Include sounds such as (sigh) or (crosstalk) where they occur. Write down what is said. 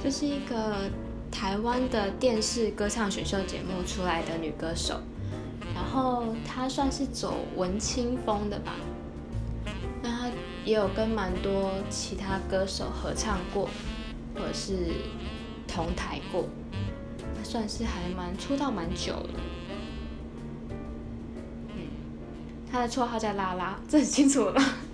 这是一个台湾的电视歌唱选秀节目出来的女歌手，然后她算是走文青风的吧。那她也有跟蛮多其他歌手合唱过，或者是同台过，算是还蛮出道蛮久了。嗯，她的绰号叫拉拉，很 (laughs) 清楚了。